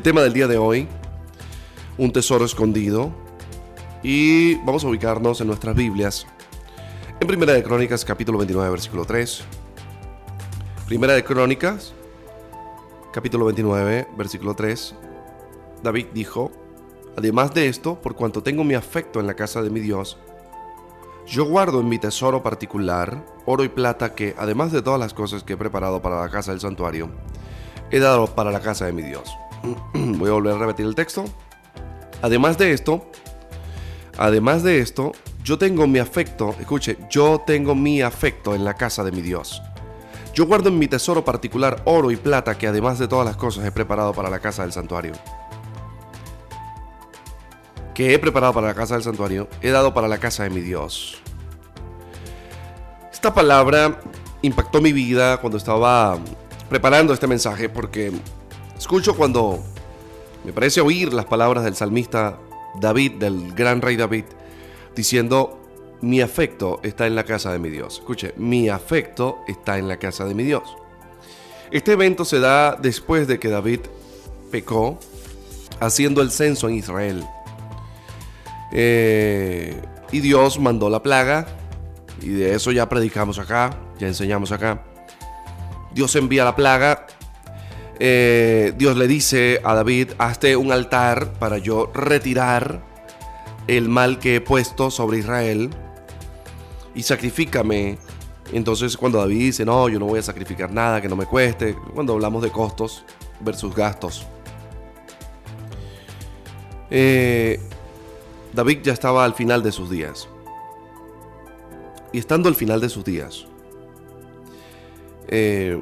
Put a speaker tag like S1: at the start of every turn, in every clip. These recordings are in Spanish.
S1: El tema del día de hoy, un tesoro escondido. Y vamos a ubicarnos en nuestras Biblias. En Primera de Crónicas, capítulo 29, versículo 3. Primera de Crónicas, capítulo 29, versículo 3. David dijo, Además de esto, por cuanto tengo mi afecto en la casa de mi Dios, yo guardo en mi tesoro particular oro y plata que, además de todas las cosas que he preparado para la casa del santuario, he dado para la casa de mi Dios. Voy a volver a repetir el texto. Además de esto, además de esto, yo tengo mi afecto, escuche, yo tengo mi afecto en la casa de mi Dios. Yo guardo en mi tesoro particular oro y plata que además de todas las cosas he preparado para la casa del santuario. Que he preparado para la casa del santuario, he dado para la casa de mi Dios. Esta palabra impactó mi vida cuando estaba preparando este mensaje porque escucho cuando me parece oír las palabras del salmista David, del gran rey David, diciendo, mi afecto está en la casa de mi Dios. Escuche, mi afecto está en la casa de mi Dios. Este evento se da después de que David pecó haciendo el censo en Israel. Eh, y Dios mandó la plaga, y de eso ya predicamos acá, ya enseñamos acá. Dios envía la plaga. Eh, Dios le dice a David, hazte un altar para yo retirar el mal que he puesto sobre Israel y sacrifícame. Entonces cuando David dice, no, yo no voy a sacrificar nada que no me cueste, cuando hablamos de costos versus gastos. Eh, David ya estaba al final de sus días. Y estando al final de sus días, eh,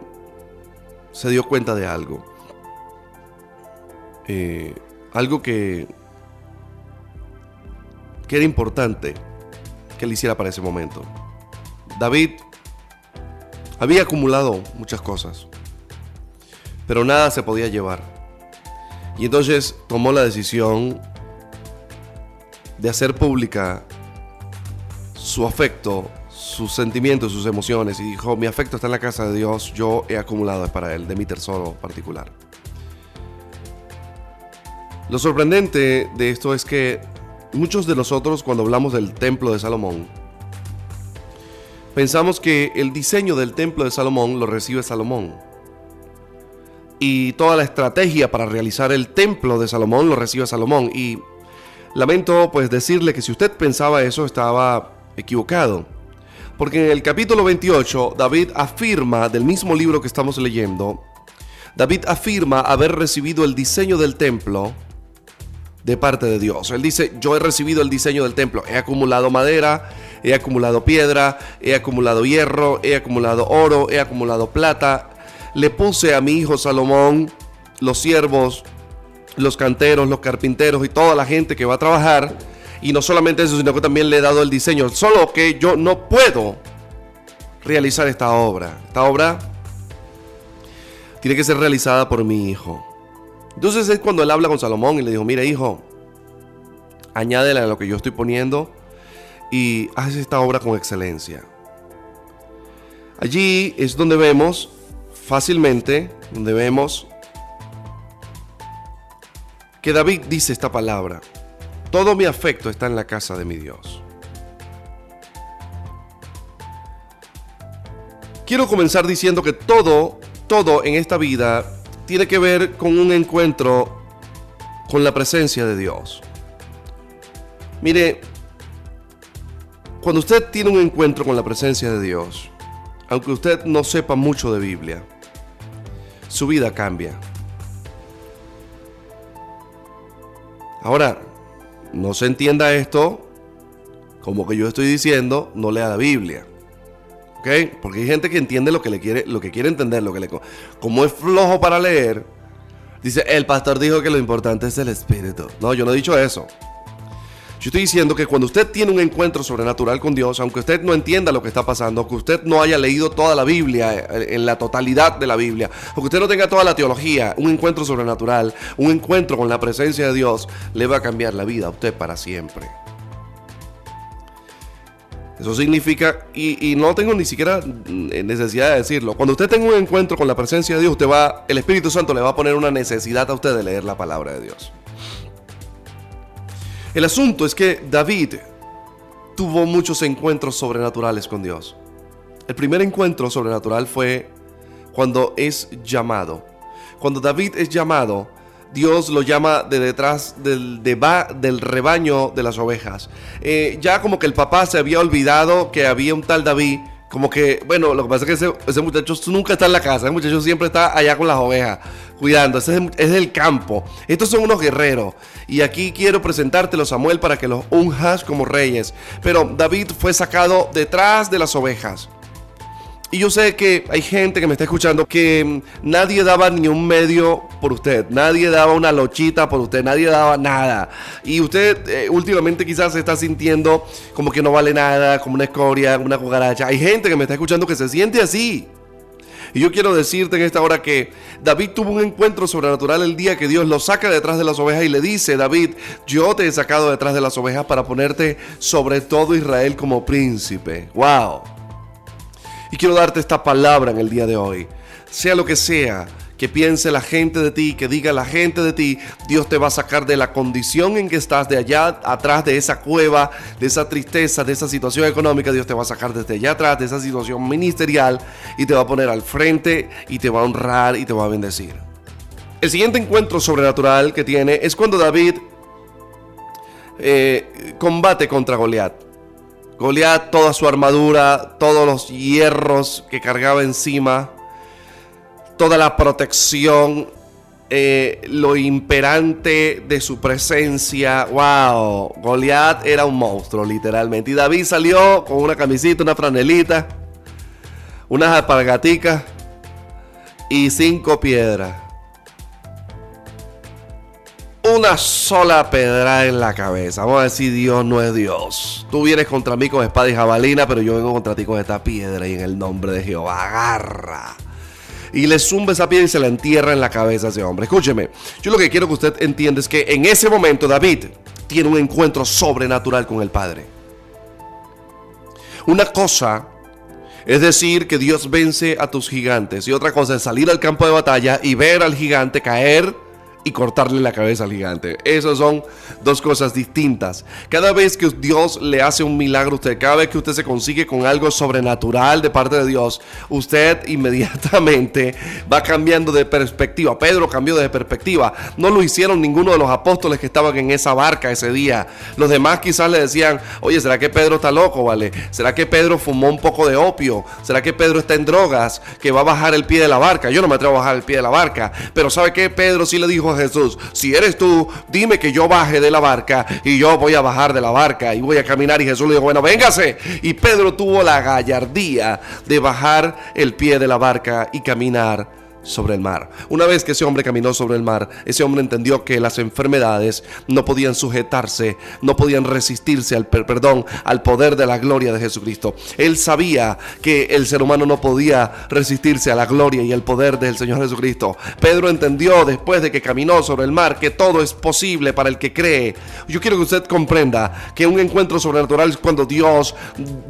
S1: se dio cuenta de algo. Eh, algo que, que era importante que él hiciera para ese momento. David había acumulado muchas cosas, pero nada se podía llevar. Y entonces tomó la decisión de hacer pública su afecto, sus sentimientos, sus emociones, y dijo, mi afecto está en la casa de Dios, yo he acumulado para él, de mi tesoro particular. Lo sorprendente de esto es que muchos de nosotros cuando hablamos del templo de Salomón, pensamos que el diseño del templo de Salomón lo recibe Salomón. Y toda la estrategia para realizar el templo de Salomón lo recibe Salomón. Y lamento pues decirle que si usted pensaba eso estaba equivocado. Porque en el capítulo 28 David afirma del mismo libro que estamos leyendo, David afirma haber recibido el diseño del templo de parte de Dios. Él dice, yo he recibido el diseño del templo, he acumulado madera, he acumulado piedra, he acumulado hierro, he acumulado oro, he acumulado plata. Le puse a mi hijo Salomón los siervos, los canteros, los carpinteros y toda la gente que va a trabajar. Y no solamente eso, sino que también le he dado el diseño. Solo que yo no puedo realizar esta obra. Esta obra tiene que ser realizada por mi hijo. Entonces es cuando él habla con Salomón y le dijo, mira hijo, añádele a lo que yo estoy poniendo y haz esta obra con excelencia. Allí es donde vemos fácilmente, donde vemos que David dice esta palabra, todo mi afecto está en la casa de mi Dios. Quiero comenzar diciendo que todo, todo en esta vida tiene que ver con un encuentro con la presencia de Dios. Mire, cuando usted tiene un encuentro con la presencia de Dios, aunque usted no sepa mucho de Biblia, su vida cambia. Ahora, no se entienda esto como que yo estoy diciendo, no lea la Biblia. Porque hay gente que entiende lo que le quiere, lo que quiere entender, lo que le como es flojo para leer, dice, el pastor dijo que lo importante es el espíritu. No, yo no he dicho eso. Yo estoy diciendo que cuando usted tiene un encuentro sobrenatural con Dios, aunque usted no entienda lo que está pasando, que usted no haya leído toda la Biblia, eh, en la totalidad de la Biblia, aunque usted no tenga toda la teología, un encuentro sobrenatural, un encuentro con la presencia de Dios, le va a cambiar la vida a usted para siempre. Eso significa, y, no tengo ni siquiera necesidad de decirlo, cuando usted tenga un encuentro con la presencia de Dios, usted va, el Espíritu Santo le va a poner una necesidad a usted de leer la palabra de Dios. El asunto es que David tuvo muchos encuentros sobrenaturales con Dios. El primer encuentro sobrenatural fue cuando es llamado. Cuando David es llamado, Dios lo llama de detrás del, del rebaño de las ovejas. Eh, ya como que el papá se había olvidado que había un tal David. Como que, bueno, lo que pasa es que ese, muchacho nunca está en la casa, ese muchacho siempre está allá con las ovejas, cuidando, ese es, el campo. Estos son unos guerreros. Y aquí quiero presentártelo, Samuel, para que los unjas como reyes. Pero David fue sacado detrás de las ovejas. Y yo sé que hay gente que me está escuchando que mm, nadie daba ni un medio por usted, nadie daba una lochita por usted, nadie daba nada. Y usted eh, últimamente quizás se está sintiendo como que no vale nada, como una escoria, una cucaracha. Hay gente que me está escuchando que se siente así. Y yo quiero decirte en esta hora que David tuvo un encuentro sobrenatural el día que Dios lo saca detrás de las ovejas y le dice, David, yo te he sacado detrás de las ovejas para ponerte sobre todo Israel como príncipe. ¡Wow! Y quiero darte esta palabra en el día de hoy. Sea lo que sea que piense la gente de ti, que diga la gente de ti, Dios te va a sacar de la condición en que estás, de allá atrás de esa cueva, de esa tristeza, de esa situación económica, Dios te va a sacar desde allá atrás, de esa situación ministerial y te va a poner al frente y te va a honrar y te va a bendecir. El siguiente encuentro sobrenatural que tiene es cuando David eh, combate contra Goliat. Goliat, toda su armadura, todos los hierros que cargaba encima, toda la protección, eh, lo imperante de su presencia. ¡Wow! Goliat era un monstruo, literalmente. Y David salió con una camisita, una franelita, unas alpargaticas y cinco piedras una sola pedra en la cabeza. Vamos a decir, Dios no es Dios. Tú vienes contra mí con espada y jabalina, pero yo vengo contra ti con esta piedra y en el nombre de Jehová. Agarra. Y le zumba esa piedra y se la entierra en la cabeza a ese hombre. Escúcheme, yo lo que quiero que usted entienda es que en ese momento David tiene un encuentro sobrenatural con el Padre. Una cosa es decir, que Dios vence a tus gigantes. Y otra cosa es salir al campo de batalla y ver al gigante caer y cortarle la cabeza al gigante. Esas son dos cosas distintas. Cada vez que Dios le hace un milagro a usted, cada vez que usted se consigue con algo sobrenatural de parte de Dios, usted inmediatamente va cambiando de perspectiva. Pedro cambió de perspectiva. No lo hicieron ninguno de los apóstoles que estaban en esa barca ese día. Los demás quizás le decían, oye, ¿será que Pedro está loco, vale? ¿Será que Pedro fumó un poco de opio? ¿Será que Pedro está en drogas? Que va a bajar el pie de la barca. Yo no me atrevo a bajar el pie de la barca. Pero ¿sabe qué? Pedro sí le dijo a Jesús, si eres tú, dime que yo baje de la barca y yo voy a bajar de la barca y voy a caminar. Y Jesús le dijo, bueno, véngase. Y Pedro tuvo la gallardía de bajar el pie de la barca y caminar sobre el mar. Una vez que ese hombre caminó sobre el mar, ese hombre entendió que las enfermedades no podían sujetarse, no podían resistirse al perdón, al poder de la gloria de Jesucristo. Él sabía que el ser humano no podía resistirse a la gloria y el poder del Señor Jesucristo. Pedro entendió después de que caminó sobre el mar que todo es posible para el que cree. Yo quiero que usted comprenda que un encuentro sobrenatural es cuando Dios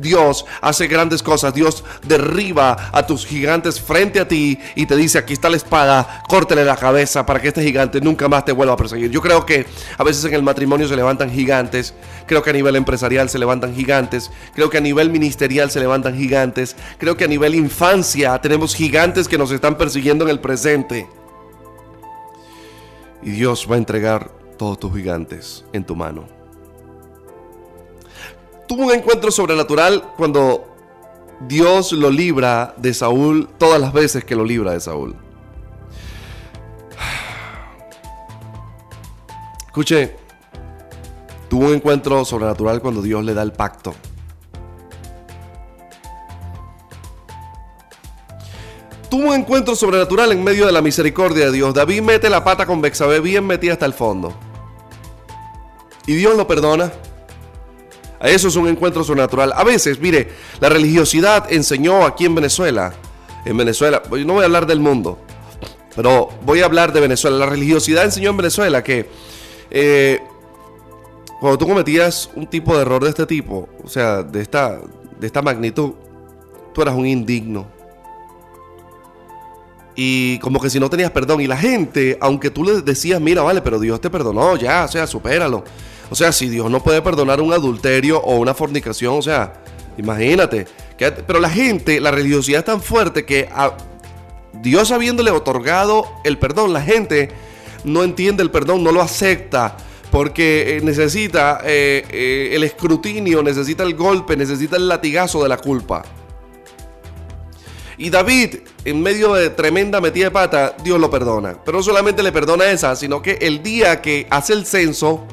S1: Dios hace grandes cosas, Dios derriba a tus gigantes frente a ti y te dice aquí está la espada, córtele la cabeza para que este gigante nunca más te vuelva a perseguir. Yo creo que a veces en el matrimonio se levantan gigantes, creo que a nivel empresarial se levantan gigantes, creo que a nivel ministerial se levantan gigantes, creo que a nivel infancia tenemos gigantes que nos están persiguiendo en el presente. Y Dios va a entregar todos tus gigantes en tu mano. Tuvo un encuentro sobrenatural cuando Dios lo libra de Saúl todas las veces que lo libra de Saúl. Escuche, tuvo un encuentro sobrenatural cuando Dios le da el pacto. Tuvo un encuentro sobrenatural en medio de la misericordia de Dios. David mete la pata con Bexabé bien metida hasta el fondo. Y Dios lo perdona. Eso es un encuentro sobrenatural. A veces, mire, la religiosidad enseñó aquí en Venezuela. En Venezuela, no voy a hablar del mundo, pero voy a hablar de Venezuela. La religiosidad enseñó en Venezuela que eh, cuando tú cometías un tipo de error de este tipo, o sea, de esta, de esta magnitud, tú eras un indigno. Y como que si no tenías perdón. Y la gente, aunque tú le decías, mira, vale, pero Dios te perdonó, ya, o sea, supéralo. O sea, si Dios no puede perdonar un adulterio o una fornicación, o sea, imagínate. pero la gente, la religiosidad es tan fuerte que a Dios habiéndole otorgado el perdón, la gente no entiende el perdón, no lo acepta porque eh, necesita eh, eh, el escrutinio, necesita el golpe, necesita el latigazo de la culpa. Y David, en medio de tremenda metida de pata, Dios lo perdona. Pero no solamente le perdona esa, sino que el día que hace el censo,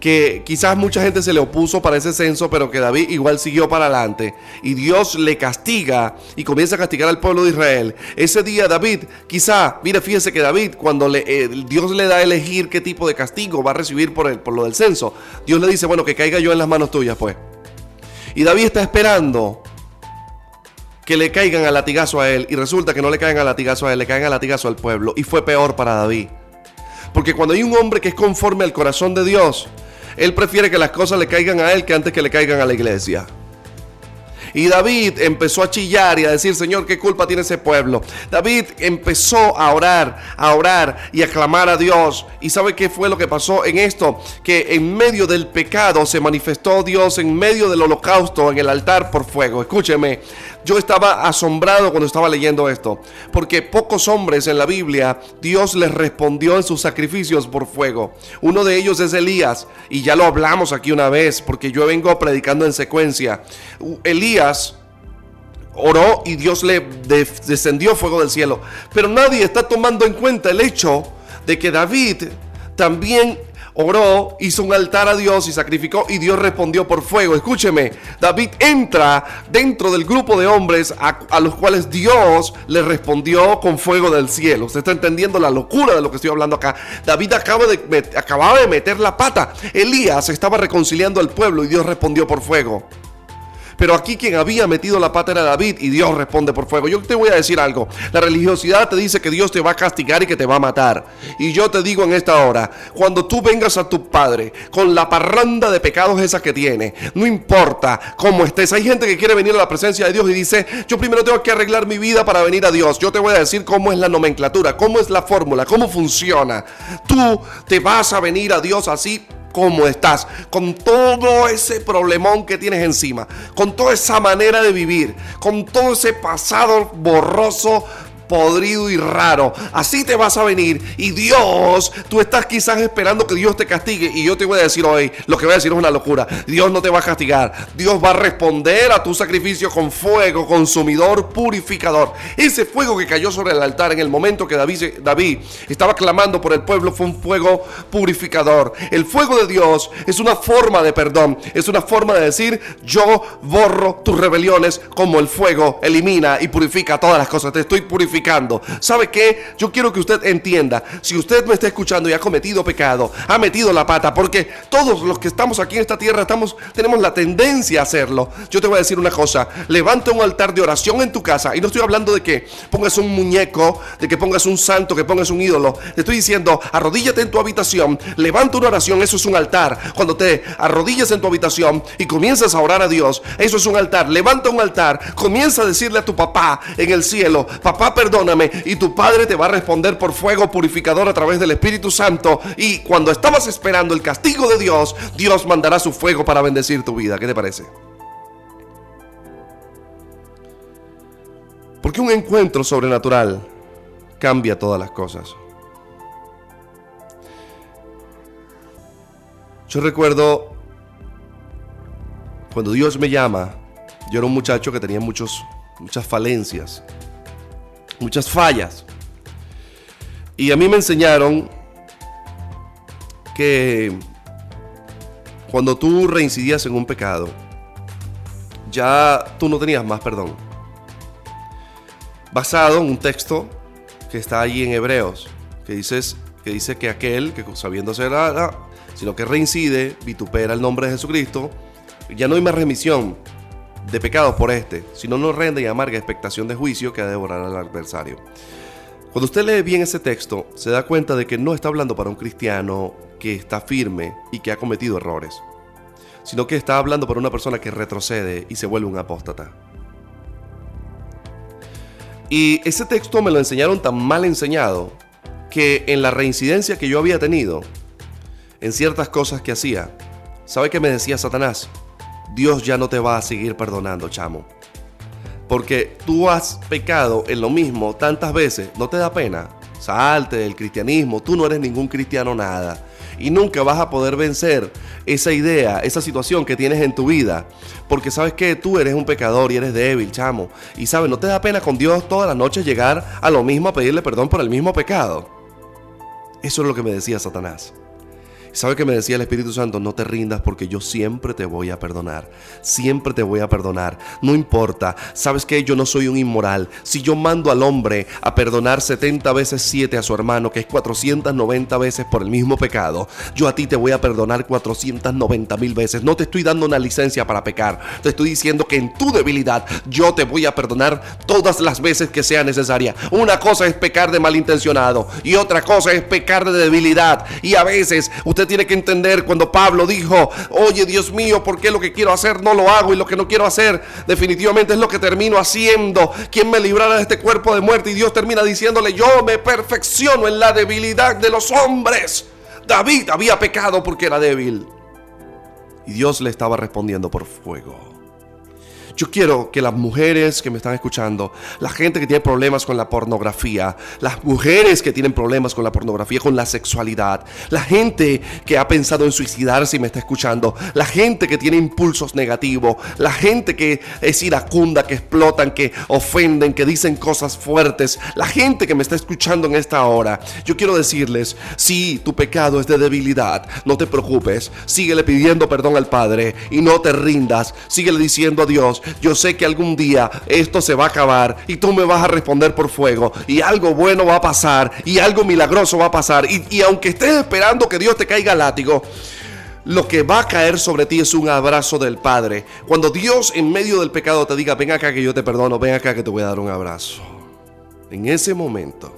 S1: que quizás mucha gente se le opuso para ese censo, pero que David igual siguió para adelante. Y Dios le castiga y comienza a castigar al pueblo de Israel. Ese día David, quizá, mire, fíjese que David, cuando le, eh, Dios le da a elegir qué tipo de castigo va a recibir por, el, por lo del censo, Dios le dice, bueno, que caiga yo en las manos tuyas, pues. Y David está esperando que le caigan a latigazo a él. Y resulta que no le caen a latigazo a él, le caen a latigazo al pueblo. Y fue peor para David. Porque cuando hay un hombre que es conforme al corazón de Dios, él prefiere que las cosas le caigan a él que antes que le caigan a la iglesia. Y David empezó a chillar y a decir, Señor, ¿qué culpa tiene ese pueblo? David empezó a orar, a orar y a clamar a Dios. ¿Y sabe qué fue lo que pasó en esto? Que en medio del pecado se manifestó Dios en medio del holocausto en el altar por fuego. Escúcheme, yo estaba asombrado cuando estaba leyendo esto, porque pocos hombres en la Biblia Dios les respondió en sus sacrificios por fuego. Uno de ellos es Elías, y ya lo hablamos aquí una vez, porque yo vengo predicando en secuencia. Elías oró y Dios le descendió fuego del cielo, pero nadie está tomando en cuenta el hecho de que David también oró, hizo un altar a Dios y sacrificó y Dios respondió por fuego. Escúcheme, David entra dentro del grupo de hombres a, los cuales Dios le respondió con fuego del cielo. Usted está entendiendo la locura de lo que estoy hablando acá. David acaba de, acababa de meter la pata. Elías estaba reconciliando al pueblo y Dios respondió por fuego. Pero aquí quien había metido la pata era David y Dios responde por fuego. Yo te voy a decir algo. La religiosidad te dice que Dios te va a castigar y que te va a matar. Y yo te digo en esta hora, cuando tú vengas a tu Padre con la parranda de pecados esa que tiene, no importa cómo estés. Hay gente que quiere venir a la presencia de Dios y dice, yo primero tengo que arreglar mi vida para venir a Dios. Yo te voy a decir cómo es la nomenclatura, cómo es la fórmula, cómo funciona. Tú te vas a venir a Dios así cómo estás, con todo ese problemón que tienes encima, con toda esa manera de vivir, con todo ese pasado borroso, podrido y raro. Así te vas a venir. Y Dios, tú estás quizás esperando que Dios te castigue. Y yo te voy a decir hoy, lo que voy a decir es una locura. Dios no te va a castigar. Dios va a responder a tu sacrificio con fuego consumidor, purificador. Ese fuego que cayó sobre el altar en el momento que David, David estaba clamando por el pueblo fue un fuego purificador. El fuego de Dios es una forma de perdón. Es una forma de decir, yo borro tus rebeliones como el fuego elimina y purifica todas las cosas. Te estoy purificando ¿Sabe qué? Yo quiero que usted entienda, si usted me está escuchando y ha cometido pecado, ha metido la pata, porque todos los que estamos aquí en esta tierra estamos, tenemos la tendencia a hacerlo. Yo te voy a decir una cosa, levanta un altar de oración en tu casa, y no estoy hablando de que pongas un muñeco, de que pongas un santo, que pongas un ídolo. Te estoy diciendo, arrodíllate en tu habitación, levanta una oración, eso es un altar. Cuando te arrodillas en tu habitación y comienzas a orar a Dios, eso es un altar. Levanta un altar, comienza a decirle a tu papá en el cielo, papá, perdóname. Y tu Padre te va a responder por fuego purificador a través del Espíritu Santo. Y cuando estabas esperando el castigo de Dios, Dios mandará su fuego para bendecir tu vida. ¿Qué te parece? Porque un encuentro sobrenatural cambia todas las cosas. Yo recuerdo cuando Dios me llama, yo era un muchacho que tenía muchos, muchas falencias muchas fallas. Y a mí me enseñaron que cuando tú reincidías en un pecado, ya tú no tenías más perdón. Basado en un texto que está ahí en Hebreos, que, dices, que dice que aquel que sabiendo ser nada, sino que reincide, vitupera el nombre de Jesucristo, ya no hay más remisión, de pecados por este, sino no rende y amarga expectación de juicio que ha de al adversario. Cuando usted lee bien ese texto, se da cuenta de que no está hablando para un cristiano que está firme y que ha cometido errores. sino que está hablando por una persona que retrocede y se vuelve un apóstata. Y ese texto me lo enseñaron tan mal enseñado que en la reincidencia que yo había tenido, en ciertas cosas que hacía, ¿sabe qué me decía Satanás? Dios ya no te va a seguir perdonando, chamo. Porque tú has pecado en lo mismo tantas veces, ¿no te da pena? Salte del cristianismo, tú no eres ningún cristiano nada. Y nunca vas a poder vencer esa idea, esa situación que tienes en tu vida. Porque sabes que tú eres un pecador y eres débil, chamo. Y sabes, no te da pena con Dios todas las noches llegar a lo mismo a pedirle perdón por el mismo pecado. Eso es lo que me decía Satanás. ¿Sabe que me decía el Espíritu Santo? No te rindas porque yo siempre te voy a perdonar. Siempre te voy a perdonar. No importa. ¿Sabes que Yo no soy un inmoral. Si yo mando al hombre a perdonar 70 veces 7 a su hermano, que es 490 veces por el mismo pecado, yo a ti te voy a perdonar 490 mil veces. No te estoy dando una licencia para pecar. Te estoy diciendo que en tu debilidad yo te voy a perdonar todas las veces que sea necesaria. Una cosa es pecar de malintencionado y otra cosa es pecar de debilidad. Y a veces usted tiene que entender cuando Pablo dijo, oye Dios mío, ¿por qué lo que quiero hacer no lo hago y lo que no quiero hacer definitivamente es lo que termino haciendo? ¿Quién me librará de este cuerpo de muerte? Y Dios termina diciéndole, yo me perfecciono en la debilidad de los hombres. David había pecado porque era débil. Y Dios le estaba respondiendo por fuego. Yo quiero que las mujeres que me están escuchando, la gente que tiene problemas con la pornografía, las mujeres que tienen problemas con la pornografía, con la sexualidad, la gente que ha pensado en suicidarse y me está escuchando, la gente que tiene impulsos negativos, la gente que es iracunda, que explotan, que ofenden, que dicen cosas fuertes, la gente que me está escuchando en esta hora, yo quiero decirles, si tu pecado es de debilidad, no te preocupes, síguele pidiendo perdón al Padre y no te rindas, síguele diciendo a Dios, yo sé que algún día esto se va a acabar y tú me vas a responder por fuego y algo bueno va a pasar y algo milagroso va a pasar. Y, aunque estés esperando que Dios te caiga látigo, lo que va a caer sobre ti es un abrazo del Padre. Cuando Dios en medio del pecado te diga, ven acá que yo te perdono, ven acá que te voy a dar un abrazo. En ese momento,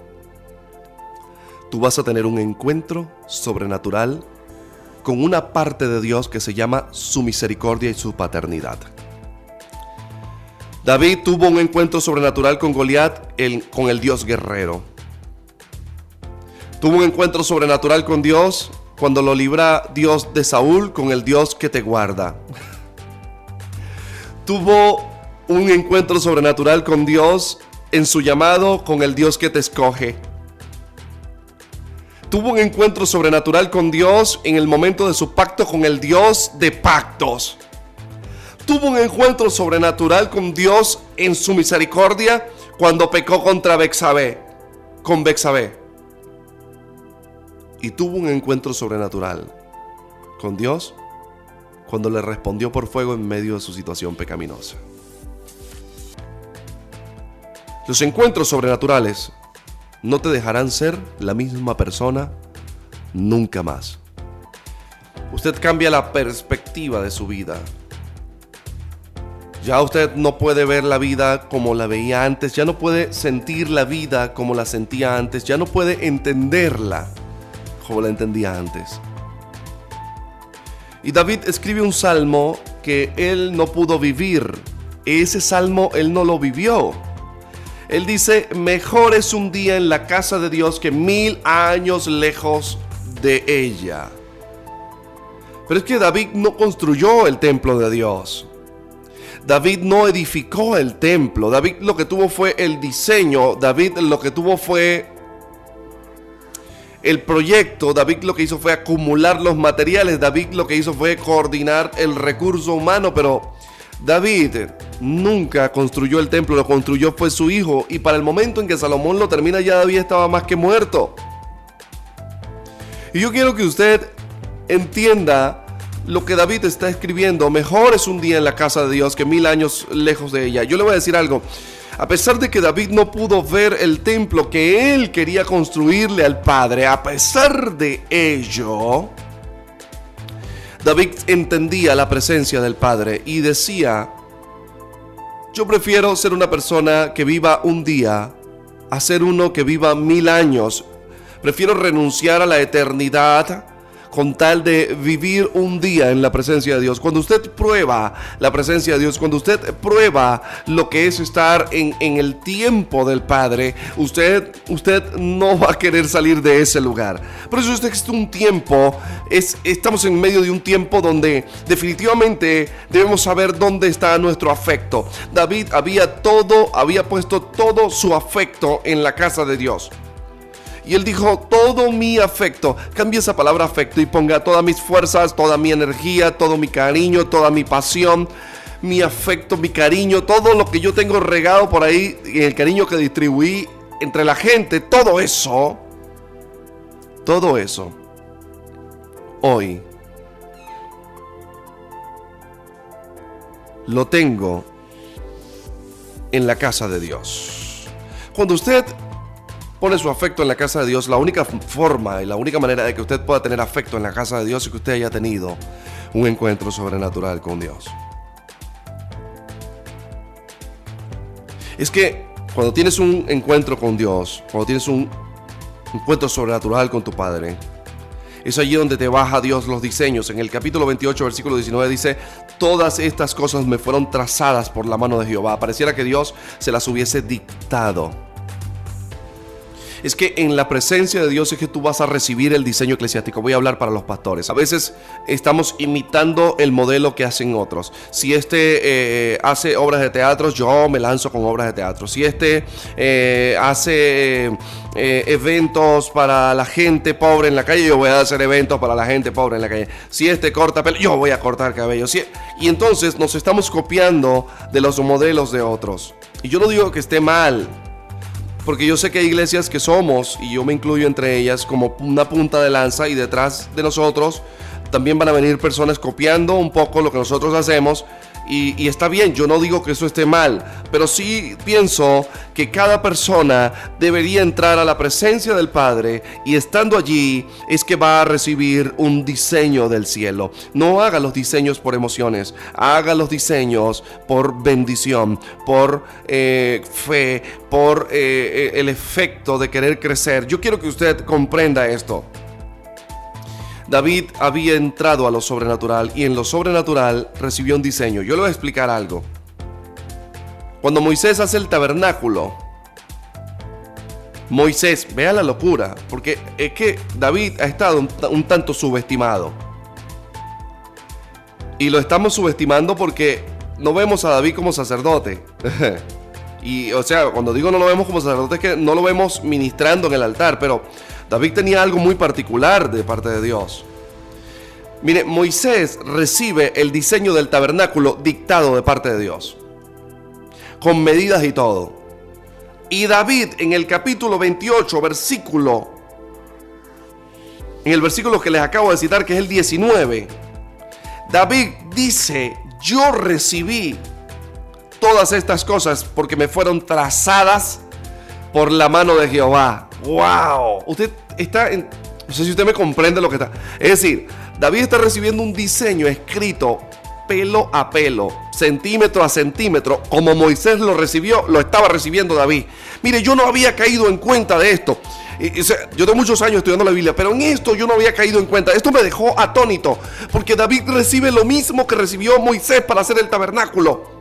S1: tú vas a tener un encuentro sobrenatural con una parte de Dios que se llama su misericordia y su paternidad. David tuvo un encuentro sobrenatural con Goliat, con el Dios guerrero. Tuvo un encuentro sobrenatural con Dios cuando lo libra Dios de Saúl con el Dios que te guarda. Tuvo un encuentro sobrenatural con Dios en su llamado con el Dios que te escoge. Tuvo un encuentro sobrenatural con Dios en el momento de su pacto con el Dios de pactos tuvo un encuentro sobrenatural con Dios en su misericordia cuando pecó contra Bexabé, con Bexabé. Y tuvo un encuentro sobrenatural con Dios cuando le respondió por fuego en medio de su situación pecaminosa. Los encuentros sobrenaturales no te dejarán ser la misma persona nunca más. Usted cambia la perspectiva de su vida ya usted no puede ver la vida como la veía antes, ya no puede sentir la vida como la sentía antes, ya no puede entenderla como la entendía antes. Y David escribe un salmo que él no pudo vivir. Ese salmo él no lo vivió. Él dice, mejor es un día en la casa de Dios que mil años lejos de ella. Pero es que David no construyó el templo de Dios. David no edificó el templo. David lo que tuvo fue el diseño. David lo que tuvo fue el proyecto. David lo que hizo fue acumular los materiales. David lo que hizo fue coordinar el recurso humano. Pero David nunca construyó el templo. Lo construyó fue su hijo. Y para el momento en que Salomón lo termina ya David estaba más que muerto. Y yo quiero que usted entienda lo que David está escribiendo, mejor es un día en la casa de Dios que mil años lejos de ella. Yo le voy a decir algo. A pesar de que David no pudo ver el templo que él quería construirle al Padre, a pesar de ello, David entendía la presencia del Padre y decía, yo prefiero ser una persona que viva un día a ser uno que viva mil años. Prefiero renunciar a la eternidad con tal de vivir un día en la presencia de Dios. Cuando usted prueba la presencia de Dios, cuando usted prueba lo que es estar en, el tiempo del Padre, usted, usted no va a querer salir de ese lugar. Por eso este es un tiempo, es, estamos en medio de un tiempo donde definitivamente debemos saber dónde está nuestro afecto. David había todo, había puesto todo su afecto en la casa de Dios. Y él dijo, todo mi afecto, cambie esa palabra afecto y ponga todas mis fuerzas, toda mi energía, todo mi cariño, toda mi pasión, mi afecto, mi cariño, todo lo que yo tengo regado por ahí, el cariño que distribuí entre la gente, todo eso, todo eso, hoy, lo tengo en la casa de Dios. Cuando usted pone su afecto en la casa de Dios, la única forma y la única manera de que usted pueda tener afecto en la casa de Dios es que usted haya tenido un encuentro sobrenatural con Dios. Es que cuando tienes un encuentro con Dios, cuando tienes un encuentro sobrenatural con tu Padre, es allí donde te baja Dios los diseños. En el capítulo 28, versículo 19 dice, todas estas cosas me fueron trazadas por la mano de Jehová. Pareciera que Dios se las hubiese dictado es que en la presencia de Dios es que tú vas a recibir el diseño eclesiástico. Voy a hablar para los pastores. A veces estamos imitando el modelo que hacen otros. Si este eh, hace obras de teatro, yo me lanzo con obras de teatro. Si este eh, hace eh, eventos para la gente pobre en la calle, yo voy a hacer eventos para la gente pobre en la calle. Si este corta pelo, yo voy a cortar cabello. y entonces nos estamos copiando de los modelos de otros. Y yo no digo que esté mal, porque yo sé que hay iglesias que somos, y yo me incluyo entre ellas, como una punta de lanza y detrás de nosotros también van a venir personas copiando un poco lo que nosotros hacemos y, está bien, yo no digo que eso esté mal, pero sí pienso que cada persona debería entrar a la presencia del Padre y estando allí es que va a recibir un diseño del cielo. No haga los diseños por emociones, haga los diseños por bendición, por eh, fe, por eh, el efecto de querer crecer. Yo quiero que usted comprenda esto. David había entrado a lo sobrenatural y en lo sobrenatural recibió un diseño. Yo le voy a explicar algo. Cuando Moisés hace el tabernáculo, Moisés, vea la locura, porque es que David ha estado un, tanto subestimado. Y lo estamos subestimando porque no vemos a David como sacerdote. y o sea, cuando digo no lo vemos como sacerdote es que no lo vemos ministrando en el altar, pero David tenía algo muy particular de parte de Dios. Mire, Moisés recibe el diseño del tabernáculo dictado de parte de Dios, con medidas y todo. Y David en el capítulo 28, versículo, en el versículo que les acabo de citar, que es el 19, David dice, yo recibí todas estas cosas porque me fueron trazadas por la mano de Jehová. ¡Wow! Usted está en... No sé si usted me comprende lo que está. Es decir, David está recibiendo un diseño escrito pelo a pelo, centímetro a centímetro, como Moisés lo recibió, lo estaba recibiendo David. Mire, yo no había caído en cuenta de esto. Yo tengo muchos años estudiando la Biblia, pero en esto yo no había caído en cuenta. Esto me dejó atónito, porque David recibe lo mismo que recibió Moisés para hacer el tabernáculo.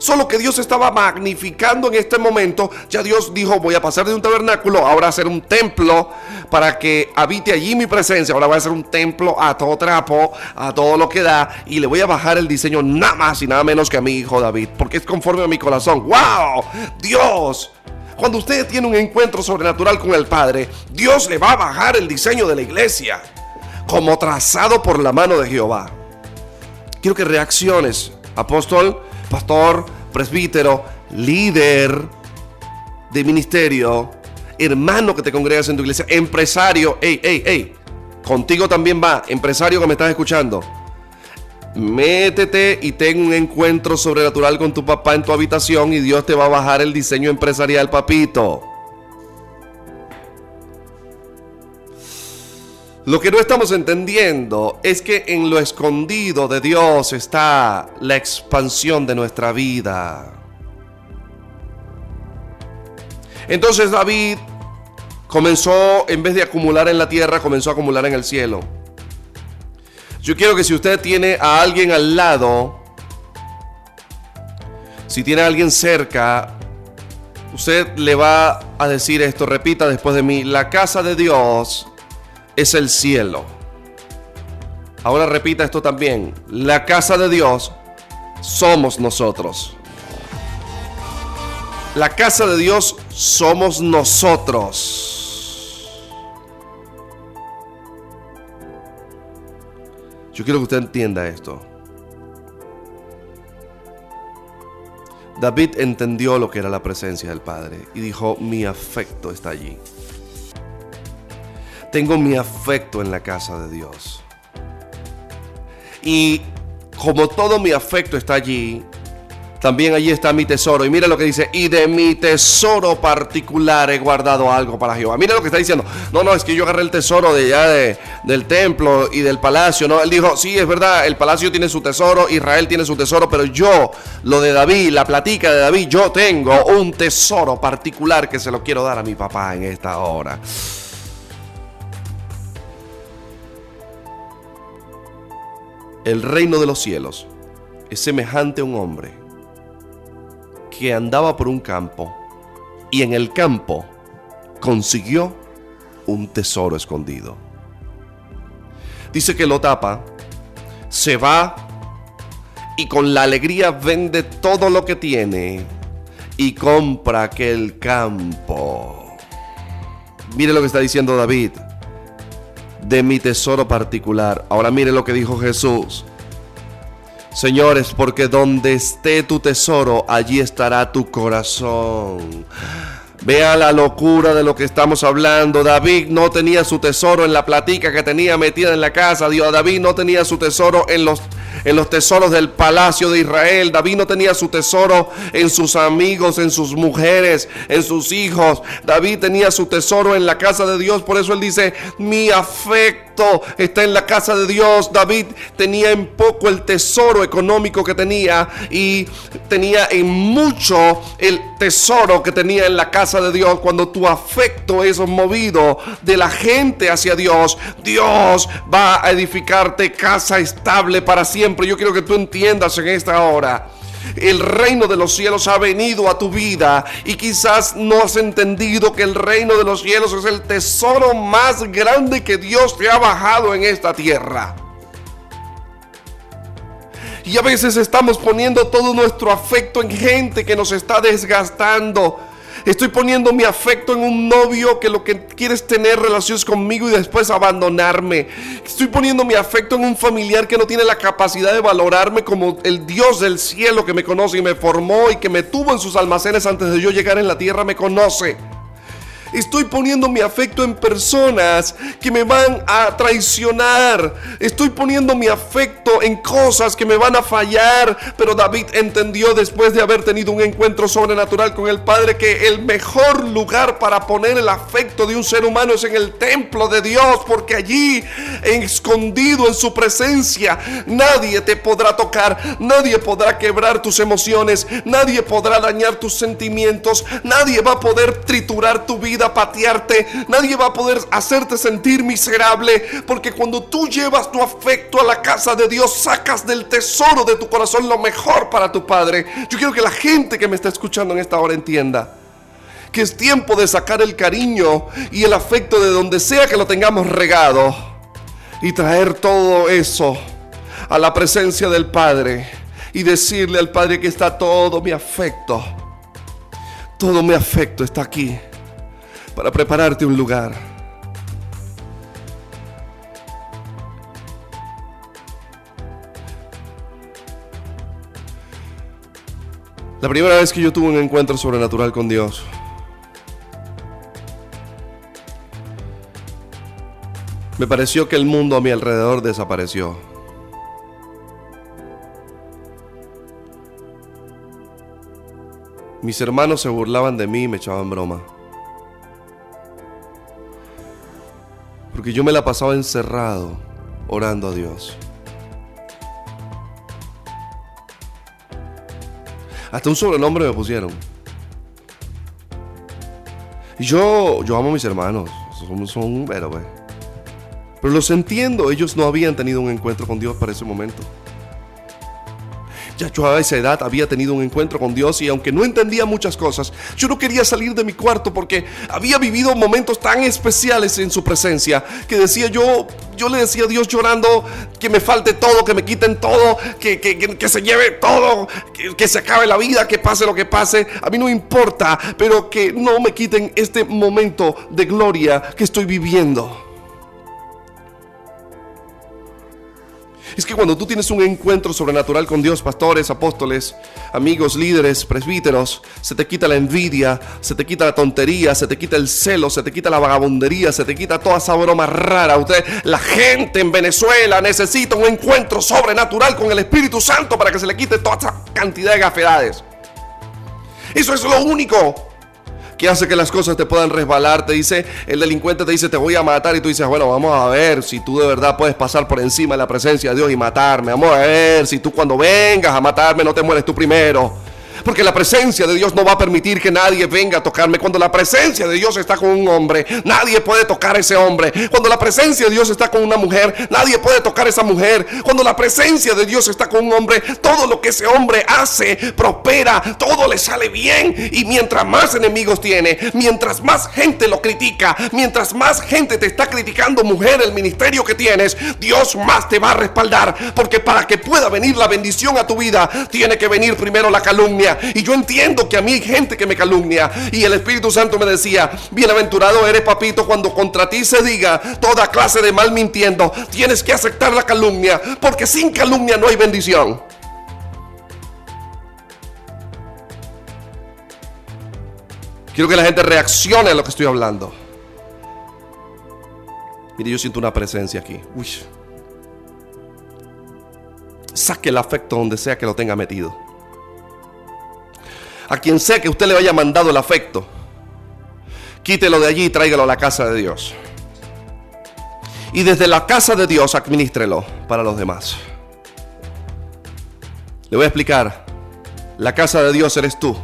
S1: Solo que Dios estaba magnificando en este momento. Ya Dios dijo, voy a pasar de un tabernáculo ahora a hacer un templo para que habite allí mi presencia. Ahora voy a hacer un templo a todo trapo, a todo lo que da. Y le voy a bajar el diseño nada más y nada menos que a mi hijo David. Porque es conforme a mi corazón. ¡Wow! Dios. Cuando usted tiene un encuentro sobrenatural con el Padre, Dios le va a bajar el diseño de la iglesia. Como trazado por la mano de Jehová. Quiero que reacciones, apóstol pastor, presbítero, líder de ministerio, hermano que te congregas en tu iglesia, empresario, hey, hey, hey, contigo también va, empresario que me estás escuchando. Métete y ten un encuentro sobrenatural con tu papá en tu habitación y Dios te va a bajar el diseño empresarial, papito. Lo que no estamos entendiendo es que en lo escondido de Dios está la expansión de nuestra vida. Entonces David comenzó, en vez de acumular en la tierra, comenzó a acumular en el cielo. Yo quiero que si usted tiene a alguien al lado, si tiene a alguien cerca, usted le va a decir esto, repita después de mí, la casa de Dios es el cielo. Ahora repita esto también, la casa de Dios somos nosotros. La casa de Dios somos nosotros. Yo quiero que usted entienda esto. David entendió lo que era la presencia del Padre y dijo, mi afecto está allí. Tengo mi afecto en la casa de Dios. Y como todo mi afecto está allí, también allí está mi tesoro. Y mira lo que dice, y de mi tesoro particular he guardado algo para Jehová. Mira lo que está diciendo. No, no, es que yo agarré el tesoro de allá de, del templo y del palacio. No, él dijo, sí, es verdad, el palacio tiene su tesoro, Israel tiene su tesoro, pero yo, lo de David, la platica de David, yo tengo un tesoro particular que se lo quiero dar a mi papá en esta hora. El reino de los cielos es semejante a un hombre que andaba por un campo y en el campo consiguió un tesoro escondido. Dice que lo tapa, se va y con la alegría vende todo lo que tiene y compra aquel campo. Mire lo que está diciendo David de mi tesoro particular. Ahora mire lo que dijo Jesús. Señores, porque donde esté tu tesoro, allí estará tu corazón. Vea la locura de lo que estamos hablando. David no tenía su tesoro en la platica que tenía metida en la casa. Dios, David no tenía su tesoro en los en los tesoros del palacio de Israel. David no tenía su tesoro en sus amigos, en sus mujeres, en sus hijos. David tenía su tesoro en la casa de Dios. Por eso él dice, mi afecto está en la casa de Dios. David tenía en poco el tesoro económico que tenía y tenía en mucho el tesoro que tenía en la casa de Dios. Cuando tu afecto es movido de la gente hacia Dios, Dios va a edificarte casa estable para siempre yo quiero que tú entiendas en esta hora. El reino de los cielos ha venido a tu vida y quizás no has entendido que el reino de los cielos es el tesoro más grande que Dios te ha bajado en esta tierra. Y a veces estamos poniendo todo nuestro afecto en gente que nos está desgastando Estoy poniendo mi afecto en un novio que lo que quiere es tener relaciones conmigo y después abandonarme. Estoy poniendo mi afecto en un familiar que no tiene la capacidad de valorarme como el Dios del cielo que me conoce y me formó y que me tuvo en sus almacenes antes de yo llegar en la tierra me conoce. Estoy poniendo mi afecto en personas que me van a traicionar. Estoy poniendo mi afecto en cosas que me van a fallar. Pero David entendió después de haber tenido un encuentro sobrenatural con el Padre que el mejor lugar para poner el afecto de un ser humano es en el templo de Dios. Porque allí, escondido en su presencia, nadie te podrá tocar. Nadie podrá quebrar tus emociones. Nadie podrá dañar tus sentimientos. Nadie va a poder triturar tu vida patearte, nadie va a poder hacerte sentir miserable, porque cuando tú llevas tu afecto a la casa de Dios, sacas del tesoro de tu corazón lo mejor para tu Padre. Yo quiero que la gente que me está escuchando en esta hora entienda que es tiempo de sacar el cariño y el afecto de donde sea que lo tengamos regado y traer todo eso a la presencia del Padre y decirle al Padre que está todo mi afecto. Todo mi afecto está aquí para prepararte un lugar. La primera vez que yo tuve un encuentro sobrenatural con Dios, me pareció que el mundo a mi alrededor desapareció. Mis hermanos se burlaban de mí y me echaban broma. Porque yo me la pasaba encerrado orando a Dios. Hasta un sobrenombre me pusieron. Y yo, yo amo a mis hermanos. Son, son un héroe. Pero los entiendo, ellos no habían tenido un encuentro con Dios para ese momento. Ya yo a esa edad había tenido un encuentro con Dios y aunque no entendía muchas cosas, yo no quería salir de mi cuarto porque había vivido momentos tan especiales en su presencia que decía yo, yo le decía a Dios llorando que me falte todo, que me quiten todo, que, que, se lleve todo, que, que se acabe la vida, que pase lo que pase. A mí no importa, pero que no me quiten este momento de gloria que estoy viviendo. Es que cuando tú tienes un encuentro sobrenatural con Dios, pastores, apóstoles, amigos, líderes, presbíteros, se te quita la envidia, se te quita la tontería, se te quita el celo, se te quita la vagabundería, se te quita toda esa broma rara. Usted, la gente en Venezuela necesita un encuentro sobrenatural con el Espíritu Santo para que se le quite toda esa cantidad de gafedades. Eso es lo único que hace que las cosas te puedan resbalar. Te dice, el delincuente te dice, te voy a matar. Y tú dices, bueno, vamos a ver si tú de verdad puedes pasar por encima de la presencia de Dios y matarme. Vamos a ver si tú cuando vengas a matarme no te mueres tú primero. Porque la presencia de Dios no va a permitir que nadie venga a tocarme. Cuando la presencia de Dios está con un hombre, nadie puede tocar a ese hombre. Cuando la presencia de Dios está con una mujer, nadie puede tocar a esa mujer. Cuando la presencia de Dios está con un hombre, todo lo que ese hombre hace prospera, todo le sale bien. Y mientras más enemigos tiene, mientras más gente lo critica, mientras más gente te está criticando, mujer, el ministerio que tienes, Dios más te va a respaldar. Porque para que pueda venir la bendición a tu vida, tiene que venir primero la calumnia y yo entiendo que a mí hay gente que me calumnia. Y el Espíritu Santo me decía, bienaventurado eres papito cuando contra ti se diga toda clase de mal mintiendo. Tienes que aceptar la calumnia, porque sin calumnia no hay bendición. Quiero que la gente reaccione a lo que estoy hablando. Mire, yo siento una presencia aquí. Uy. Saque el afecto donde sea que lo tenga metido a quien sea que usted le haya mandado el afecto, quítelo de allí y tráigalo a la casa de Dios. Y desde la casa de Dios administrelo para los demás. Le voy a explicar. La casa de Dios eres tú.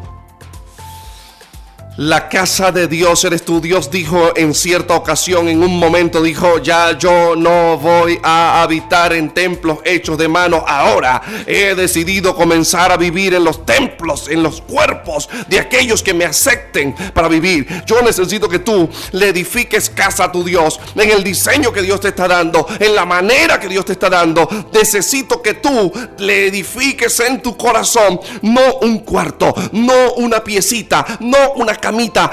S1: La casa de Dios eres tú. Dios dijo en cierta ocasión, en un momento, dijo, ya yo no voy a habitar en templos hechos de mano. Ahora he decidido comenzar a vivir en los templos, en los cuerpos de aquellos que me acepten para vivir. Yo necesito que tú le edifiques casa a tu Dios en el diseño que Dios te está dando, en la manera que Dios te está dando. Necesito que tú le edifiques en tu corazón, no un cuarto, no una piecita, no una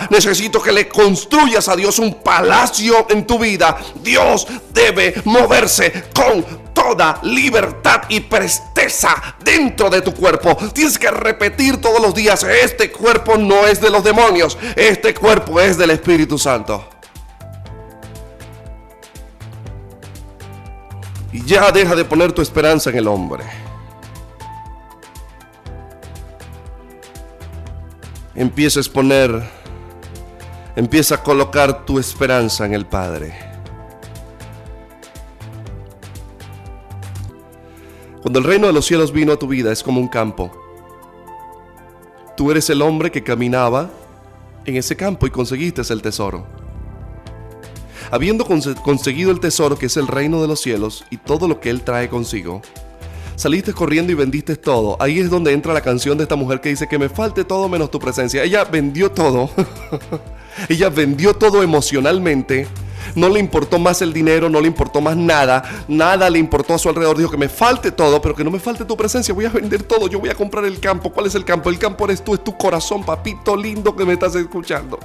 S1: necesito que le construyas a Dios un palacio en tu vida. Dios debe moverse con toda libertad y presteza dentro de tu cuerpo. Tienes que repetir todos los días, este cuerpo no es de los demonios, este cuerpo es del Espíritu Santo. Y ya deja de poner tu esperanza en el hombre. Empieza a exponer, empieza a colocar tu esperanza en el Padre. Cuando el reino de los cielos vino a tu vida es como un campo. Tú eres el hombre que caminaba en ese campo y conseguiste el tesoro. Habiendo conseguido el tesoro que es el reino de los cielos y todo lo que Él trae consigo, saliste corriendo y vendiste todo. Ahí es donde entra la canción de esta mujer que dice que me falte todo menos tu presencia. Ella vendió todo. Ella vendió todo emocionalmente. No le importó más el dinero, no le importó más nada. Nada le importó a su alrededor. Dijo que me falte todo, pero que no me falte tu presencia. Voy a vender todo. Yo voy a comprar el campo. ¿Cuál es el campo? El campo eres tú, es tu corazón, papito lindo que me estás escuchando.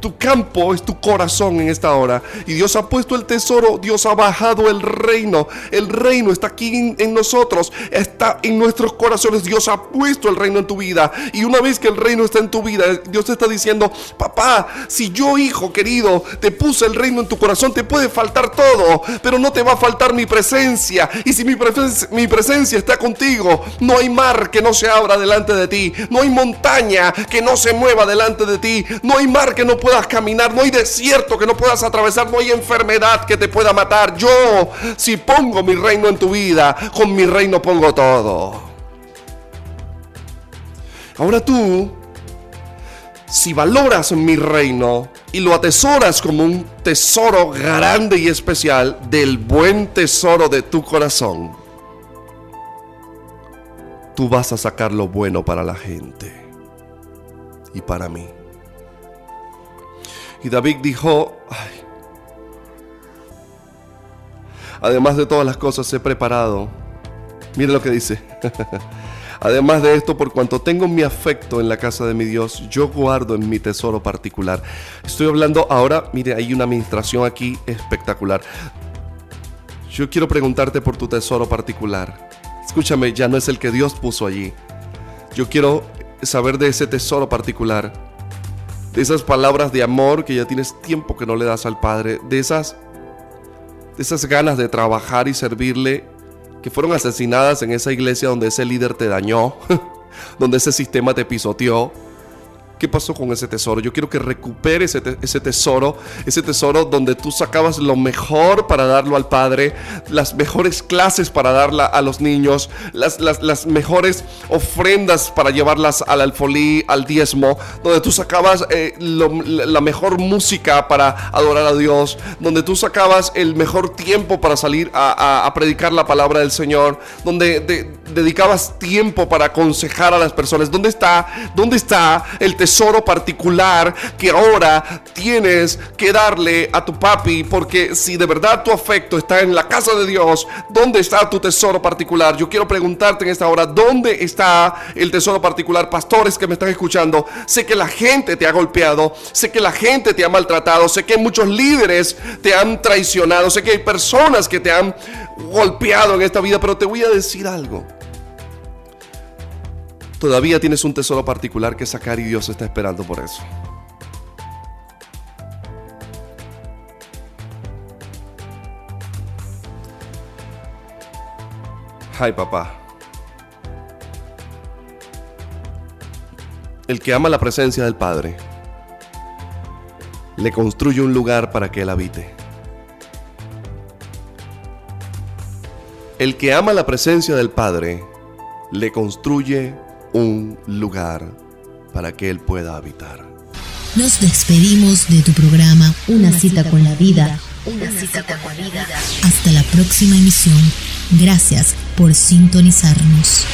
S1: Tu campo es tu corazón en esta hora. Y Dios ha puesto el tesoro, Dios ha bajado el reino. El reino está aquí en, nosotros, está en nuestros corazones. Dios ha puesto el reino en tu vida. Y una vez que el reino está en tu vida, Dios te está diciendo, papá, si yo hijo querido te puse el reino en tu corazón, te puede faltar todo, pero no te va a faltar mi presencia. Y si mi, mi presencia está contigo, no hay mar que no se abra delante de ti. No hay montaña que no se mueva delante de ti. No hay mar que no pueda puedas caminar, no hay desierto que no puedas atravesar, no hay enfermedad que te pueda matar. Yo, si pongo mi reino en tu vida, con mi reino pongo todo. Ahora tú si valoras mi reino y lo atesoras como un tesoro grande y especial del buen tesoro de tu corazón, tú vas a sacar lo bueno para la gente y para mí. Y David dijo, además de todas las cosas he preparado, mire lo que dice, además de esto, por cuanto tengo mi afecto en la casa de mi Dios, yo guardo en mi tesoro particular. Estoy hablando ahora, mire, hay una administración aquí espectacular. Yo quiero preguntarte por tu tesoro particular. Escúchame, ya no es el que Dios puso allí. Yo quiero saber de ese tesoro particular de esas palabras de amor que ya tienes tiempo que no le das al Padre, de esas, de esas ganas de trabajar y servirle que fueron asesinadas en esa iglesia donde ese líder te dañó, donde ese sistema te pisoteó, ¿Qué pasó con ese tesoro? Yo quiero que recupere ese, tesoro, ese tesoro donde tú sacabas lo mejor para darlo al Padre, las mejores clases para darla a los niños, las, las, mejores ofrendas para llevarlas al alfolí, al diezmo, donde tú sacabas eh, la mejor música para adorar a Dios, donde tú sacabas el mejor tiempo para salir a, predicar la palabra del Señor, donde dedicabas tiempo para aconsejar a las personas. ¿Dónde está, dónde está el tesoro? Tesoro particular que ahora tienes que darle a tu papi, porque si de verdad tu afecto está en la casa de Dios, ¿dónde está tu tesoro particular? Yo quiero preguntarte en esta hora, ¿dónde está el tesoro particular? Pastores que me están escuchando, sé que la gente te ha golpeado, sé que la gente te ha maltratado, sé que muchos líderes te han traicionado, sé que hay personas que te han golpeado en esta vida, pero te voy a decir algo todavía tienes un tesoro particular que sacar y Dios está esperando por eso. Ay, papá. El que ama la presencia del Padre le construye un lugar para que él habite. El que ama la presencia del Padre le construye un lugar para que Él pueda habitar.
S2: Nos despedimos de tu programa Una cita con la vida. Una cita con la vida. Hasta la próxima emisión. Gracias por sintonizarnos.